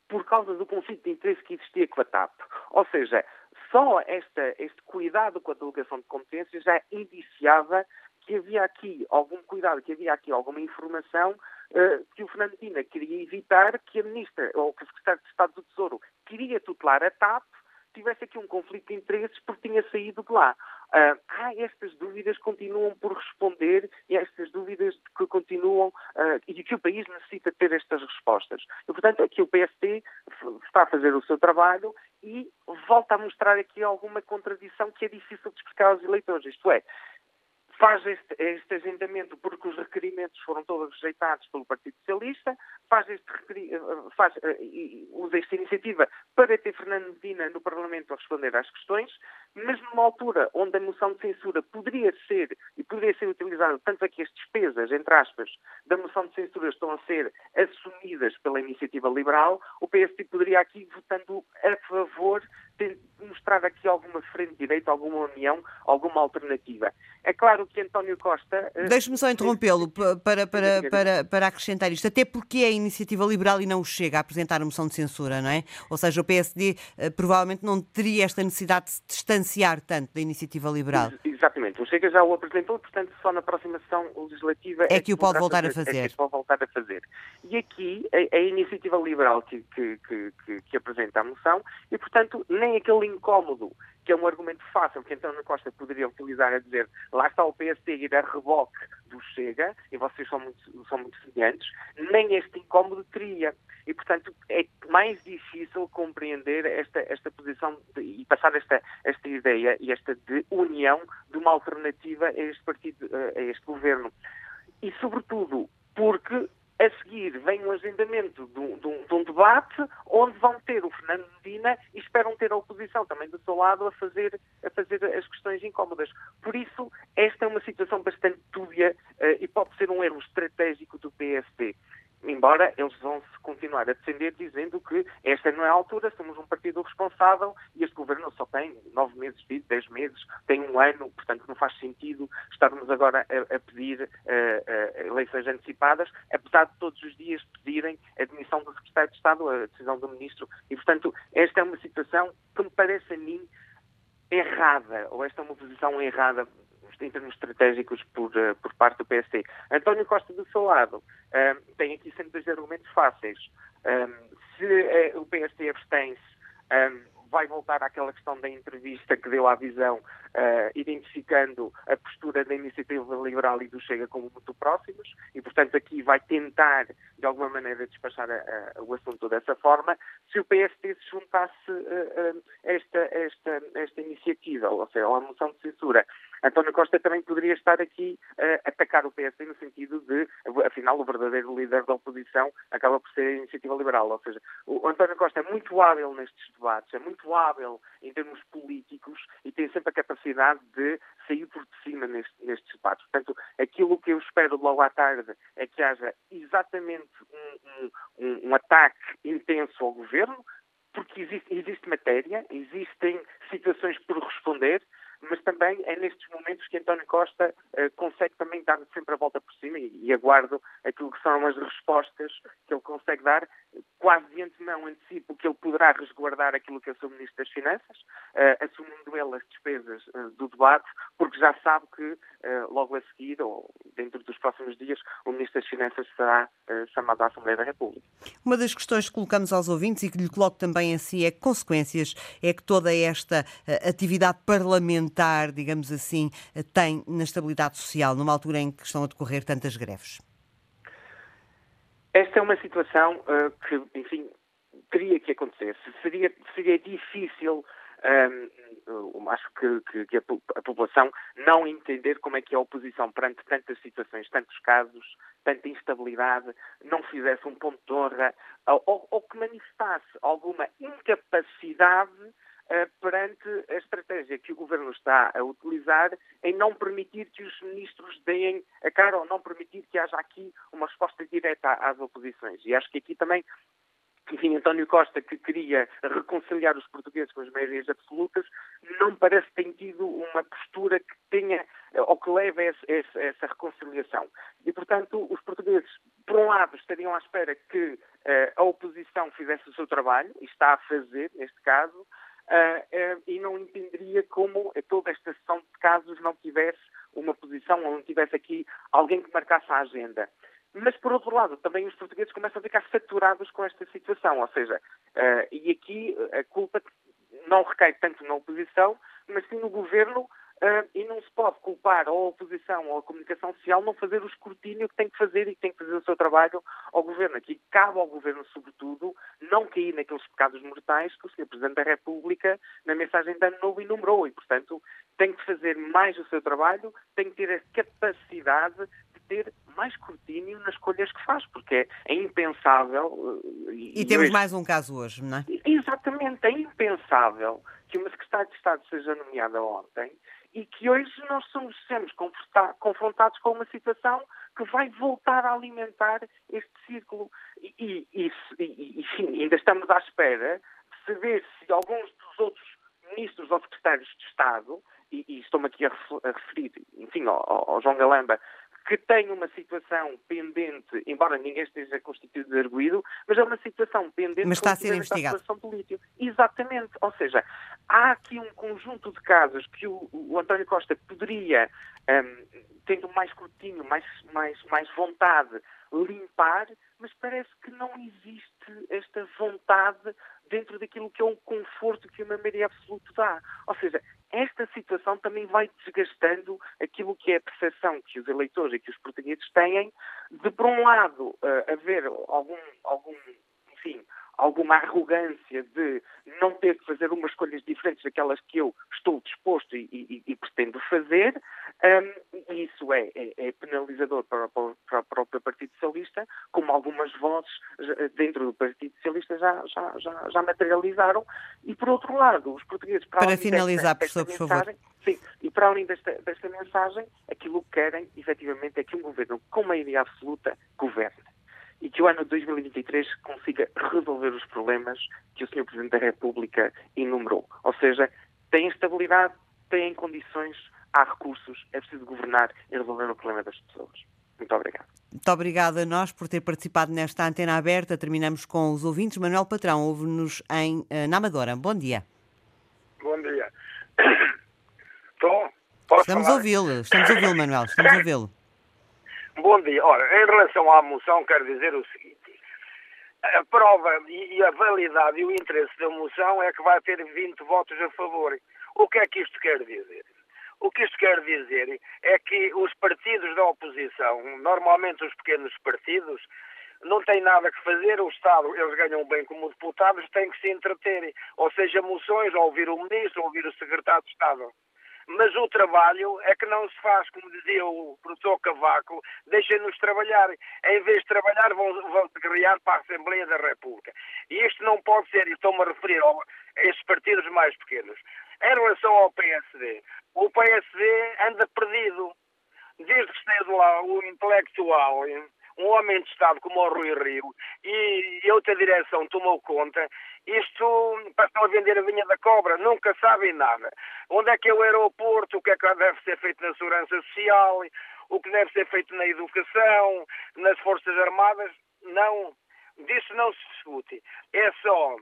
Speaker 8: por causa do conflito de interesse que existia com a TAP. Ou seja, só esta, este cuidado com a delegação de competências já indiciava que havia aqui algum cuidado, que havia aqui alguma informação uh, que o Fernando Dina queria evitar que a ministra, ou que o secretário de Estado do Tesouro queria tutelar a TAP, tivesse aqui um conflito de interesses porque tinha saído de lá. Uh, ah, estas dúvidas continuam por responder e estas dúvidas que continuam uh, e que o país necessita ter estas respostas. E, portanto, aqui o PST está a fazer o seu trabalho e volta a mostrar aqui alguma contradição que é difícil de explicar aos eleitores. Isto é, faz este, este, agendamento porque os requerimentos foram todos rejeitados pelo Partido Socialista, faz, este, faz usa esta iniciativa para ter Fernando Medina no Parlamento a responder às questões, mas numa altura onde a moção de censura poderia ser e poderia ser utilizada, tanto é que as despesas, entre aspas, da moção de censura estão a ser assumidas pela iniciativa liberal, o PSD poderia aqui, votando a favor, mostrar aqui alguma frente direita, alguma união, alguma alternativa. É claro que António Costa.
Speaker 2: Eh, Deixe-me só interrompê-lo para, para, para, para acrescentar isto, até porque é a iniciativa liberal e não chega a apresentar a moção de censura, não é? Ou seja, o PSD eh, provavelmente não teria esta necessidade de se distanciar tanto da iniciativa liberal.
Speaker 8: Exatamente, o Chega já o apresentou, portanto, só na próxima sessão legislativa
Speaker 2: é, é que o pode voltar a fazer.
Speaker 8: É que pode voltar a fazer. E aqui a, a iniciativa liberal que, que, que, que apresenta a moção e, portanto, nem aquele incómodo que é um argumento fácil que António Costa poderia utilizar a dizer lá está o PSD ir a reboque do Chega, e vocês são muito, são muito semelhantes, nem este incómodo teria. E, portanto, é mais difícil compreender esta, esta posição de, e passar esta, esta ideia e esta de união de uma alternativa a este partido, a este governo. E, sobretudo, porque a seguir vem um agendamento de um, de, um, de um, debate onde vão ter o Fernando Medina e esperam ter a oposição também do seu lado a fazer, a fazer as questões incómodas. Por isso, esta é uma situação bastante dúbia uh, e pode ser um erro estratégico do PSD embora eles vão se continuar a defender dizendo que esta não é a altura, somos um partido responsável e este governo só tem nove meses, dez meses, tem um ano, portanto não faz sentido estarmos agora a, a pedir uh, uh, eleições antecipadas, apesar de todos os dias pedirem a demissão do secretário de Estado, a decisão do ministro. E, portanto, esta é uma situação que me parece a mim errada, ou esta é uma posição errada em termos estratégicos por, uh, por parte do PSD. António Costa, do seu lado, tem aqui sempre dois argumentos fáceis. Um, se uh, o PSD abstém-se, um, vai voltar àquela questão da entrevista que deu à visão, uh, identificando a postura da iniciativa liberal e do Chega como muito próximos, e portanto aqui vai tentar, de alguma maneira, despachar a, a, o assunto dessa forma, se o PSD se juntasse uh, uh, esta, esta, esta iniciativa, ou seja, a moção de censura. António Costa também poderia estar aqui a atacar o PSD no sentido de, afinal, o verdadeiro líder da oposição acaba por ser a iniciativa liberal. Ou seja, o António Costa é muito hábil nestes debates, é muito hábil em termos políticos e tem sempre a capacidade de sair por cima neste, nestes debates. Portanto, aquilo que eu espero logo à tarde é que haja exatamente um, um, um ataque intenso ao governo, porque existe, existe matéria, existem situações por também é nestes momentos que António Costa uh, consegue também dar sempre a volta por cima e, e, aguardo aquilo que são as respostas que ele consegue dar, quase de antemão antecipo que ele poderá resguardar aquilo que é o seu Ministro das Finanças, uh, assumindo ele as despesas uh, do debate, porque já sabe que logo a seguir, ou próximos dias, o Ministro das Finanças será chamado à Assembleia da República.
Speaker 2: Uma das questões que colocamos aos ouvintes e que lhe coloco também assim é que consequências é que toda esta atividade parlamentar, digamos assim, tem na estabilidade social, numa altura em que estão a decorrer tantas greves?
Speaker 8: Esta é uma situação uh, que, enfim, teria que acontecer. Seria, seria difícil, um, acho que, que a, a, população não entender como é que a oposição, perante tantas situações, tantos casos, tanta instabilidade, não fizesse um ponto de honra ou, ou que manifestasse alguma incapacidade uh, perante a estratégia que o Governo está a utilizar em não permitir que os ministros deem a cara ou não permitir que haja aqui uma resposta direta às oposições. E acho que aqui também enfim, António Costa, que queria reconciliar os portugueses com as maiorias absolutas, não parece ter tido uma postura que tenha ou que leve a essa, reconciliação. E, portanto, os portugueses, por um lado, estariam à espera que uh, a oposição fizesse o seu trabalho, e está a fazer, neste caso, uh, uh, e não entenderia como toda esta sessão de casos não tivesse uma posição ou não tivesse aqui alguém que marcasse a agenda. Mas, por outro lado, também os portugueses começam a ficar saturados com esta situação, ou seja, uh, e aqui a culpa não recai tanto na oposição, mas sim no governo Uh, e não se pode culpar a oposição ou a comunicação social não fazer o escrutínio que tem que fazer e que tem que fazer o seu trabalho ao governo. Aqui cabe ao governo, sobretudo, não cair naqueles pecados mortais que o Sr. Presidente da República, na mensagem de ano novo, enumerou. E, portanto, tem que fazer mais o seu trabalho, tem que ter a capacidade de ter mais escrutínio nas escolhas que faz, porque é, impensável.
Speaker 2: Uh, e, e temos hoje... mais um caso hoje, não é?
Speaker 8: Exatamente, é impensável que uma secretária de Estado seja nomeada ontem e que hoje nós somos, sempre confrontados com uma situação que vai voltar a alimentar este círculo. E, e, e, e enfim, ainda estamos à espera de saber se alguns dos outros ministros ou secretários de Estado, e, e estou-me aqui a, referir, enfim, ao, ao João Galamba, que tem uma situação pendente, embora ninguém esteja constituído de arguído, mas é uma situação pendente
Speaker 2: mas está a ser investigado.
Speaker 8: política. Exatamente. Ou seja, há aqui um conjunto de casos que o, o António Costa poderia, um, tendo mais escrutínio, mais, mais, mais vontade, limpar, mas parece que não existe esta vontade dentro daquilo que é um conforto que uma maioria absoluta dá. Ou seja, esta situação também vai desgastando aquilo que é a percepção que os eleitores e que os portugueses têm de, por um lado, uh, haver algum, algum enfim, alguma arrogância de não ter que fazer umas escolhas diferentes daquelas que eu estou disposto e, e, e pretendo fazer, um, e isso é, é, é penalizador para, para, para, o próprio Partido Socialista, como algumas vozes dentro do Partido Socialista já, já, já, já materializaram, e por outro lado, os portugueses...
Speaker 2: Para, para finalizar, desta, desta por favor.
Speaker 8: Sim, e para além desta, desta mensagem, aquilo que querem, efetivamente, é que um governo com maioria absoluta governe e que o ano de 2023 consiga resolver os problemas que o Sr. Presidente da República enumerou. Ou seja, tem estabilidade, tem condições, há recursos, é preciso governar e resolver o problema das pessoas. Muito obrigado.
Speaker 2: Muito obrigada a nós por ter participado nesta antena aberta. Terminamos com os ouvintes. Manuel Patrão, ouve-nos em uh, na Amadora. Bom dia.
Speaker 9: Bom dia. Estou?
Speaker 2: estamos a ouvi-lo, estamos a ouvi-lo, Manuel, estamos a ouvi-lo.
Speaker 9: Bom dia. Ora, em relação à moção, quero dizer o seguinte. A prova e a validade e o interesse da moção é que vai ter 20 votos a favor. O que é que isto quer dizer? O que isto quer dizer é que os partidos da oposição, normalmente os pequenos partidos, não têm nada que fazer, o Estado, eles ganham bem como deputados, têm que se entreter, ou seja, moções, ou ouvir o ministro, ou ouvir o secretário de Estado mas o trabalho é que não se faz, como dizia o professor Cavaco, deixem-nos trabalhar. Em vez de trabalhar, vão, vão criar para a Assembleia da República. E isto não pode ser, e estou-me a referir a estes partidos mais pequenos. Em relação ao PSD, o PSD anda perdido. Desde que esteve lá o intelectual, um homem de Estado como o Rui Rio e outra direção tomou conta, isto passam a vender a vinha da cobra, nunca sabem nada. Onde é que é o aeroporto, o que é que deve ser feito na segurança social, o que deve ser feito na educação, nas Forças Armadas, não, disso não se discute. É só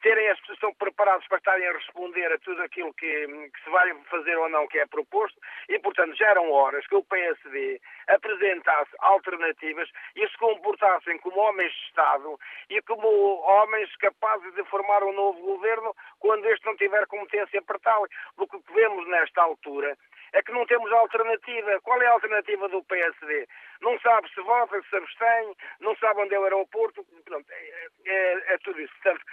Speaker 9: terem as pessoas estão preparados para estarem a responder a tudo aquilo que, que, se vai fazer ou não que é proposto e, portanto, já eram horas que o PSD apresentasse alternativas e se comportassem como homens de Estado e como homens capazes de formar um novo governo quando este não tiver competência para tal. O que vemos nesta altura é que não temos alternativa. Qual é a alternativa do PSD? Não sabe se vota, se abstém, não sabe onde é o aeroporto. Pronto, é, é, é tudo isso. Portanto,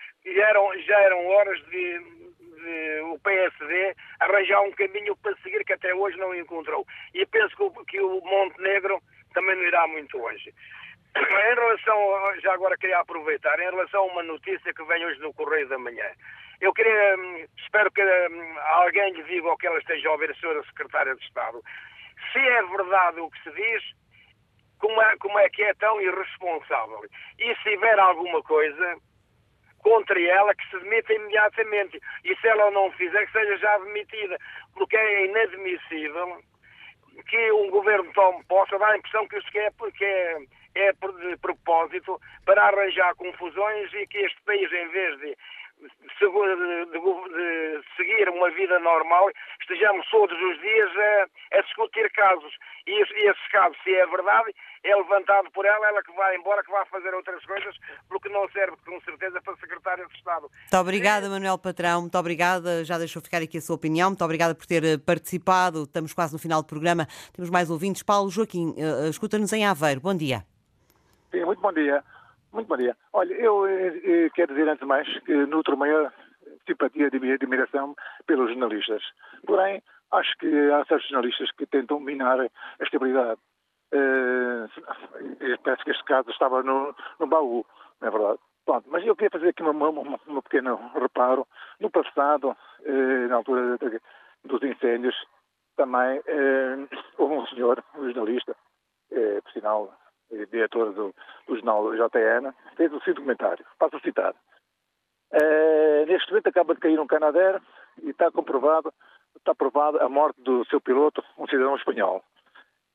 Speaker 9: eram, já eram horas de, de, o PSD arranjar um caminho para seguir que até hoje não encontrou. E penso que o, que o Montenegro também não irá muito longe. Em relação, já agora queria aproveitar, em relação a uma notícia que vem hoje no Correio da Manhã. Eu queria, hum, espero que hum, alguém lhe diga ou que ela esteja a ouvir a senhora Secretária de Estado, se é verdade o que se diz, como é, como é que é tão irresponsável? E se tiver alguma coisa contra ela, que se demita imediatamente. E se ela não fizer, que seja já demitida. Porque é inadmissível que um governo tome possa dar a impressão que isto é, que é, é de propósito para arranjar confusões e que este país, em vez de de, seguir uma vida normal, estejamos todos os dias a, a discutir casos. E esse, esse, caso, se é verdade, é levantado por ela, ela que vai embora, que vai fazer outras coisas, porque não serve com certeza para secretária de Estado.
Speaker 2: Muito obrigada, Manuel Patrão, muito obrigada. Já deixou ficar aqui a sua opinião, muito obrigada por ter eh, participado. Estamos quase no final do programa, temos mais ouvintes. Paulo Joaquim, uh, escuta-nos em Aveiro. Bom dia.
Speaker 10: Sim, muito bom dia. Muito bom dia. Olha, eu, eu eh, eh, quero dizer antes de mais que nutro maior simpatia e admiração pelos jornalistas. Porém, acho que há certos jornalistas que tentam minar a estabilidade. Uh, parece que este caso estava no, no baú, não é verdade? Pronto, mas eu queria fazer aqui um uma, pequeno reparo. No passado, uh, na altura de, dos incêndios, também uh, houve um senhor, um jornalista, por sinal diretor do, do jornal JN, fez o seguinte documentário. Passo a citar. Uh, neste momento acaba de cair um Canadair e está comprovado, está a morte do seu piloto, um cidadão espanhol.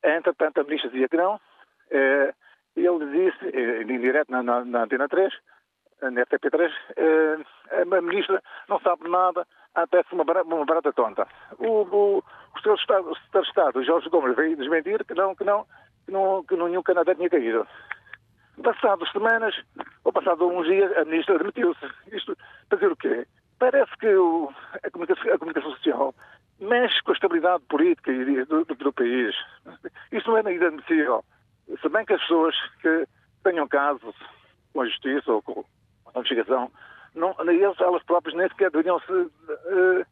Speaker 10: Entretanto, a ministra dizia que não. Uh, ele disse, uh, em direto na, na, na, Antena 3, na FTP3, uh, a ministra não sabe nada, até uma, uma barata tonta. O, o, o seu Estado, Estado, Jorge Gomes, veio desmentir que não, que não, que, não, que nenhum Canadá tinha caído. Passadas semanas, ou passado uns dias, a ministra admitiu-se. Isto para dizer o quê? Parece que o, a, comunicação, a, comunicação, social mexe com a estabilidade política do, do, do país. Isto não é inadmissível. Se bem que as pessoas que tenham casos com a justiça ou com a investigação, não, elas próprias nem sequer deveriam se, uh,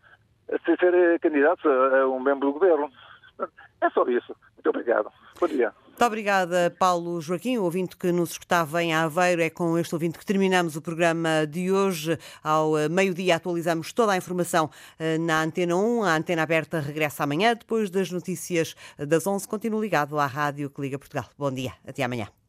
Speaker 10: se ser candidatos a, a um membro do governo. É só isso. Muito obrigado. Bom dia.
Speaker 2: Muito obrigada, Paulo Joaquim, o ouvinte que nos escutava em Aveiro. É com este ouvinte que terminamos o programa de hoje. Ao eh, meio-dia atualizamos toda a informação eh, na Antena 1. A Antena Aberta regressa amanhã, depois das notícias das 11. Continue ligado à Rádio que Liga Portugal. Bom dia, até amanhã.